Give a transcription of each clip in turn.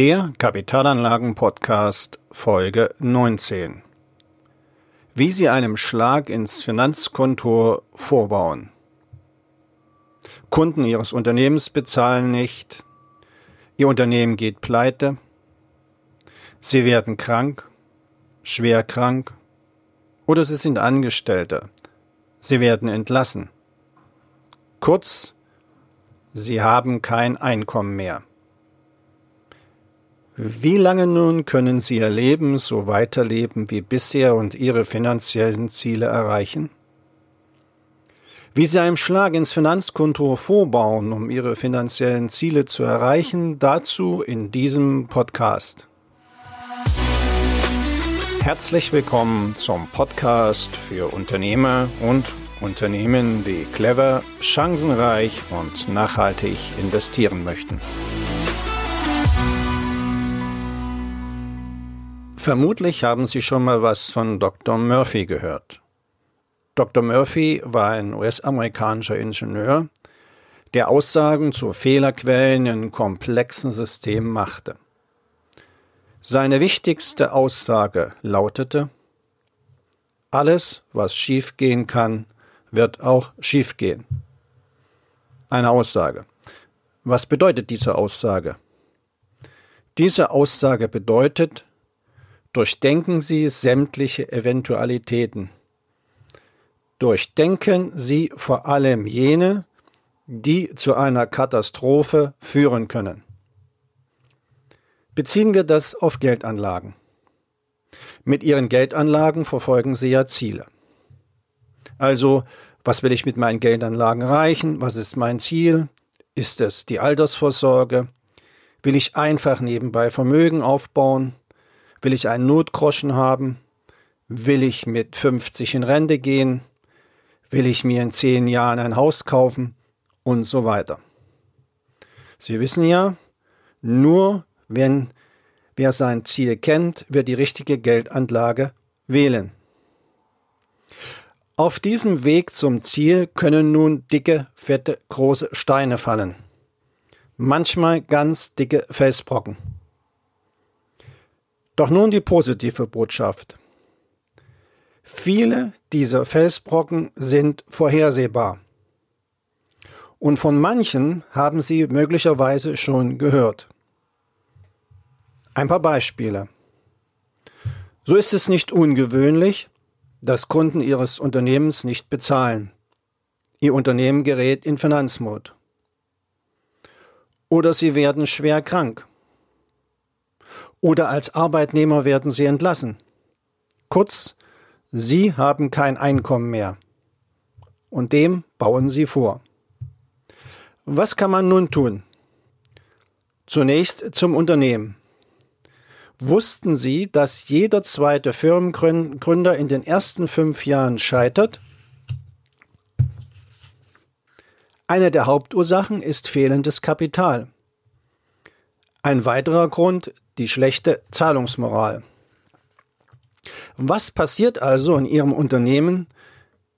Der Kapitalanlagen-Podcast Folge 19. Wie Sie einem Schlag ins Finanzkonto vorbauen. Kunden Ihres Unternehmens bezahlen nicht. Ihr Unternehmen geht pleite. Sie werden krank, schwer krank oder Sie sind Angestellte. Sie werden entlassen. Kurz, Sie haben kein Einkommen mehr. Wie lange nun können Sie Ihr Leben so weiterleben wie bisher und Ihre finanziellen Ziele erreichen? Wie Sie einen Schlag ins Finanzkonto vorbauen, um Ihre finanziellen Ziele zu erreichen, dazu in diesem Podcast. Herzlich willkommen zum Podcast für Unternehmer und Unternehmen, die clever, chancenreich und nachhaltig investieren möchten. Vermutlich haben Sie schon mal was von Dr. Murphy gehört. Dr. Murphy war ein US-amerikanischer Ingenieur, der Aussagen zu Fehlerquellen in komplexen Systemen machte. Seine wichtigste Aussage lautete Alles, was schiefgehen kann, wird auch schiefgehen. Eine Aussage. Was bedeutet diese Aussage? Diese Aussage bedeutet, Durchdenken Sie sämtliche Eventualitäten. Durchdenken Sie vor allem jene, die zu einer Katastrophe führen können. Beziehen wir das auf Geldanlagen. Mit Ihren Geldanlagen verfolgen Sie ja Ziele. Also, was will ich mit meinen Geldanlagen erreichen? Was ist mein Ziel? Ist es die Altersvorsorge? Will ich einfach nebenbei Vermögen aufbauen? Will ich einen Notgroschen haben? Will ich mit 50 in Rente gehen? Will ich mir in zehn Jahren ein Haus kaufen? Und so weiter. Sie wissen ja, nur wenn wer sein Ziel kennt, wird die richtige Geldanlage wählen. Auf diesem Weg zum Ziel können nun dicke, fette, große Steine fallen. Manchmal ganz dicke Felsbrocken. Doch nun die positive Botschaft. Viele dieser Felsbrocken sind vorhersehbar. Und von manchen haben Sie möglicherweise schon gehört. Ein paar Beispiele. So ist es nicht ungewöhnlich, dass Kunden Ihres Unternehmens nicht bezahlen. Ihr Unternehmen gerät in Finanzmod. Oder Sie werden schwer krank oder als Arbeitnehmer werden sie entlassen. Kurz, sie haben kein Einkommen mehr. Und dem bauen sie vor. Was kann man nun tun? Zunächst zum Unternehmen. Wussten Sie, dass jeder zweite Firmengründer in den ersten fünf Jahren scheitert? Eine der Hauptursachen ist fehlendes Kapital. Ein weiterer Grund die schlechte Zahlungsmoral. Was passiert also in Ihrem Unternehmen,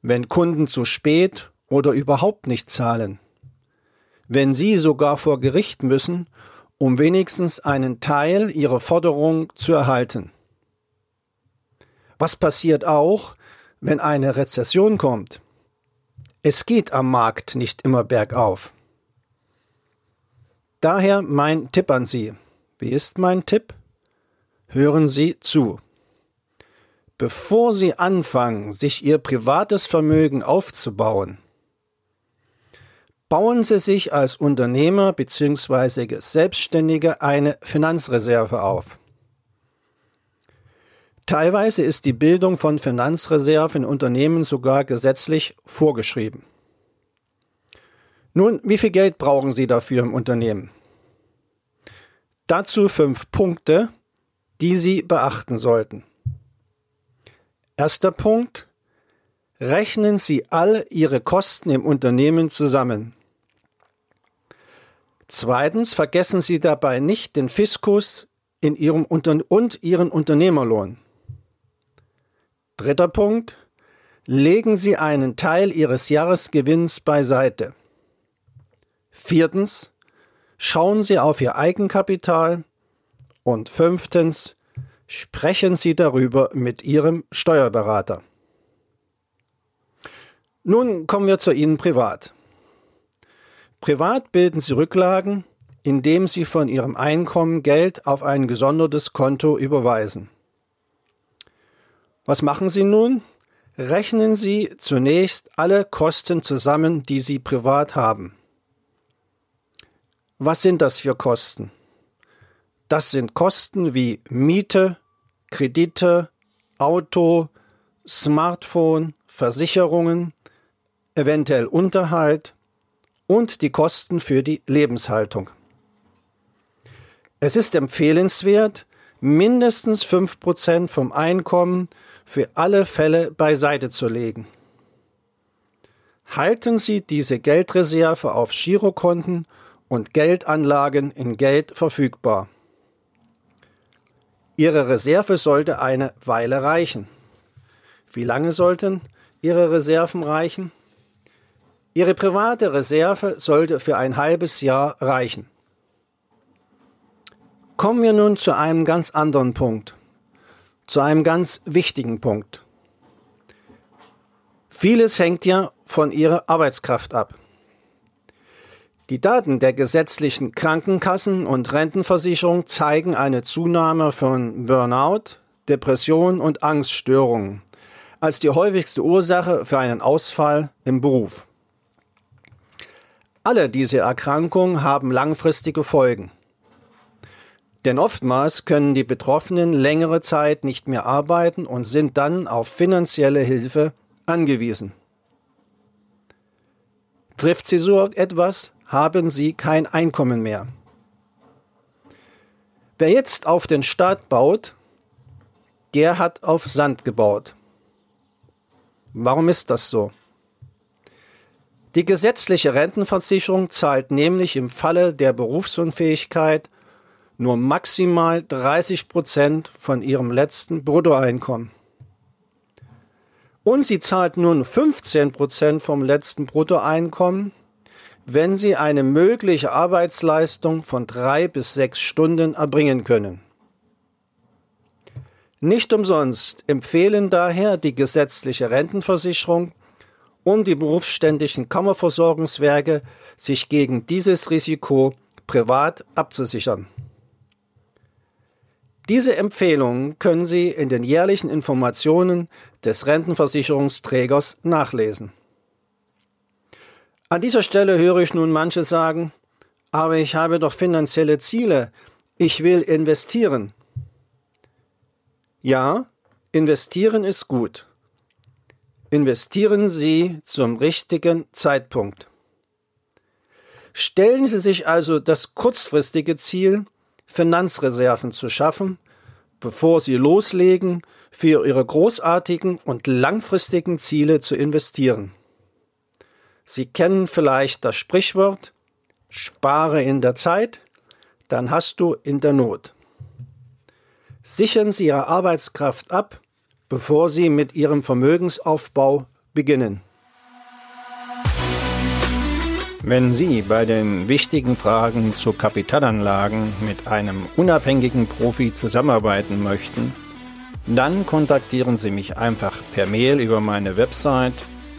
wenn Kunden zu spät oder überhaupt nicht zahlen? Wenn Sie sogar vor Gericht müssen, um wenigstens einen Teil Ihrer Forderung zu erhalten? Was passiert auch, wenn eine Rezession kommt? Es geht am Markt nicht immer bergauf. Daher mein Tipp an Sie. Wie ist mein Tipp? Hören Sie zu. Bevor Sie anfangen, sich Ihr privates Vermögen aufzubauen, bauen Sie sich als Unternehmer bzw. Selbstständige eine Finanzreserve auf. Teilweise ist die Bildung von Finanzreserven in Unternehmen sogar gesetzlich vorgeschrieben. Nun, wie viel Geld brauchen Sie dafür im Unternehmen? Dazu fünf Punkte, die Sie beachten sollten. Erster Punkt. Rechnen Sie all Ihre Kosten im Unternehmen zusammen. Zweitens vergessen Sie dabei nicht den Fiskus in Ihrem Unter und Ihren Unternehmerlohn. Dritter Punkt. Legen Sie einen Teil Ihres Jahresgewinns beiseite. Viertens. Schauen Sie auf Ihr Eigenkapital Und fünftens, sprechen Sie darüber mit Ihrem Steuerberater. Nun kommen wir zu Ihnen privat. Privat bilden Sie Rücklagen, indem Sie von Ihrem Einkommen Geld auf ein gesondertes Konto überweisen. Was machen Sie nun? Rechnen Sie zunächst alle Kosten zusammen, die Sie privat haben. Was sind das für Kosten? Das sind Kosten wie Miete, Kredite, Auto, Smartphone, Versicherungen, eventuell Unterhalt und die Kosten für die Lebenshaltung. Es ist empfehlenswert, mindestens 5% vom Einkommen für alle Fälle beiseite zu legen. Halten Sie diese Geldreserve auf Girokonten und Geldanlagen in Geld verfügbar. Ihre Reserve sollte eine Weile reichen. Wie lange sollten Ihre Reserven reichen? Ihre private Reserve sollte für ein halbes Jahr reichen. Kommen wir nun zu einem ganz anderen Punkt, zu einem ganz wichtigen Punkt. Vieles hängt ja von Ihrer Arbeitskraft ab. Die Daten der gesetzlichen Krankenkassen und Rentenversicherung zeigen eine Zunahme von Burnout, Depression und Angststörungen als die häufigste Ursache für einen Ausfall im Beruf. Alle diese Erkrankungen haben langfristige Folgen. Denn oftmals können die Betroffenen längere Zeit nicht mehr arbeiten und sind dann auf finanzielle Hilfe angewiesen. Trifft sie so etwas, haben sie kein Einkommen mehr. Wer jetzt auf den Staat baut, der hat auf Sand gebaut. Warum ist das so? Die gesetzliche Rentenversicherung zahlt nämlich im Falle der Berufsunfähigkeit nur maximal 30 Prozent von ihrem letzten Bruttoeinkommen. Und sie zahlt nun 15 Prozent vom letzten Bruttoeinkommen, wenn sie eine mögliche Arbeitsleistung von drei bis sechs Stunden erbringen können. Nicht umsonst empfehlen daher die gesetzliche Rentenversicherung und die berufsständischen Kammerversorgungswerke, sich gegen dieses Risiko privat abzusichern. Diese Empfehlungen können Sie in den jährlichen Informationen des Rentenversicherungsträgers nachlesen. An dieser Stelle höre ich nun manche sagen, aber ich habe doch finanzielle Ziele, ich will investieren. Ja, investieren ist gut. Investieren Sie zum richtigen Zeitpunkt. Stellen Sie sich also das kurzfristige Ziel, Finanzreserven zu schaffen, bevor Sie loslegen, für Ihre großartigen und langfristigen Ziele zu investieren. Sie kennen vielleicht das Sprichwort Spare in der Zeit, dann hast du in der Not. Sichern Sie Ihre Arbeitskraft ab, bevor Sie mit Ihrem Vermögensaufbau beginnen. Wenn Sie bei den wichtigen Fragen zu Kapitalanlagen mit einem unabhängigen Profi zusammenarbeiten möchten, dann kontaktieren Sie mich einfach per Mail über meine Website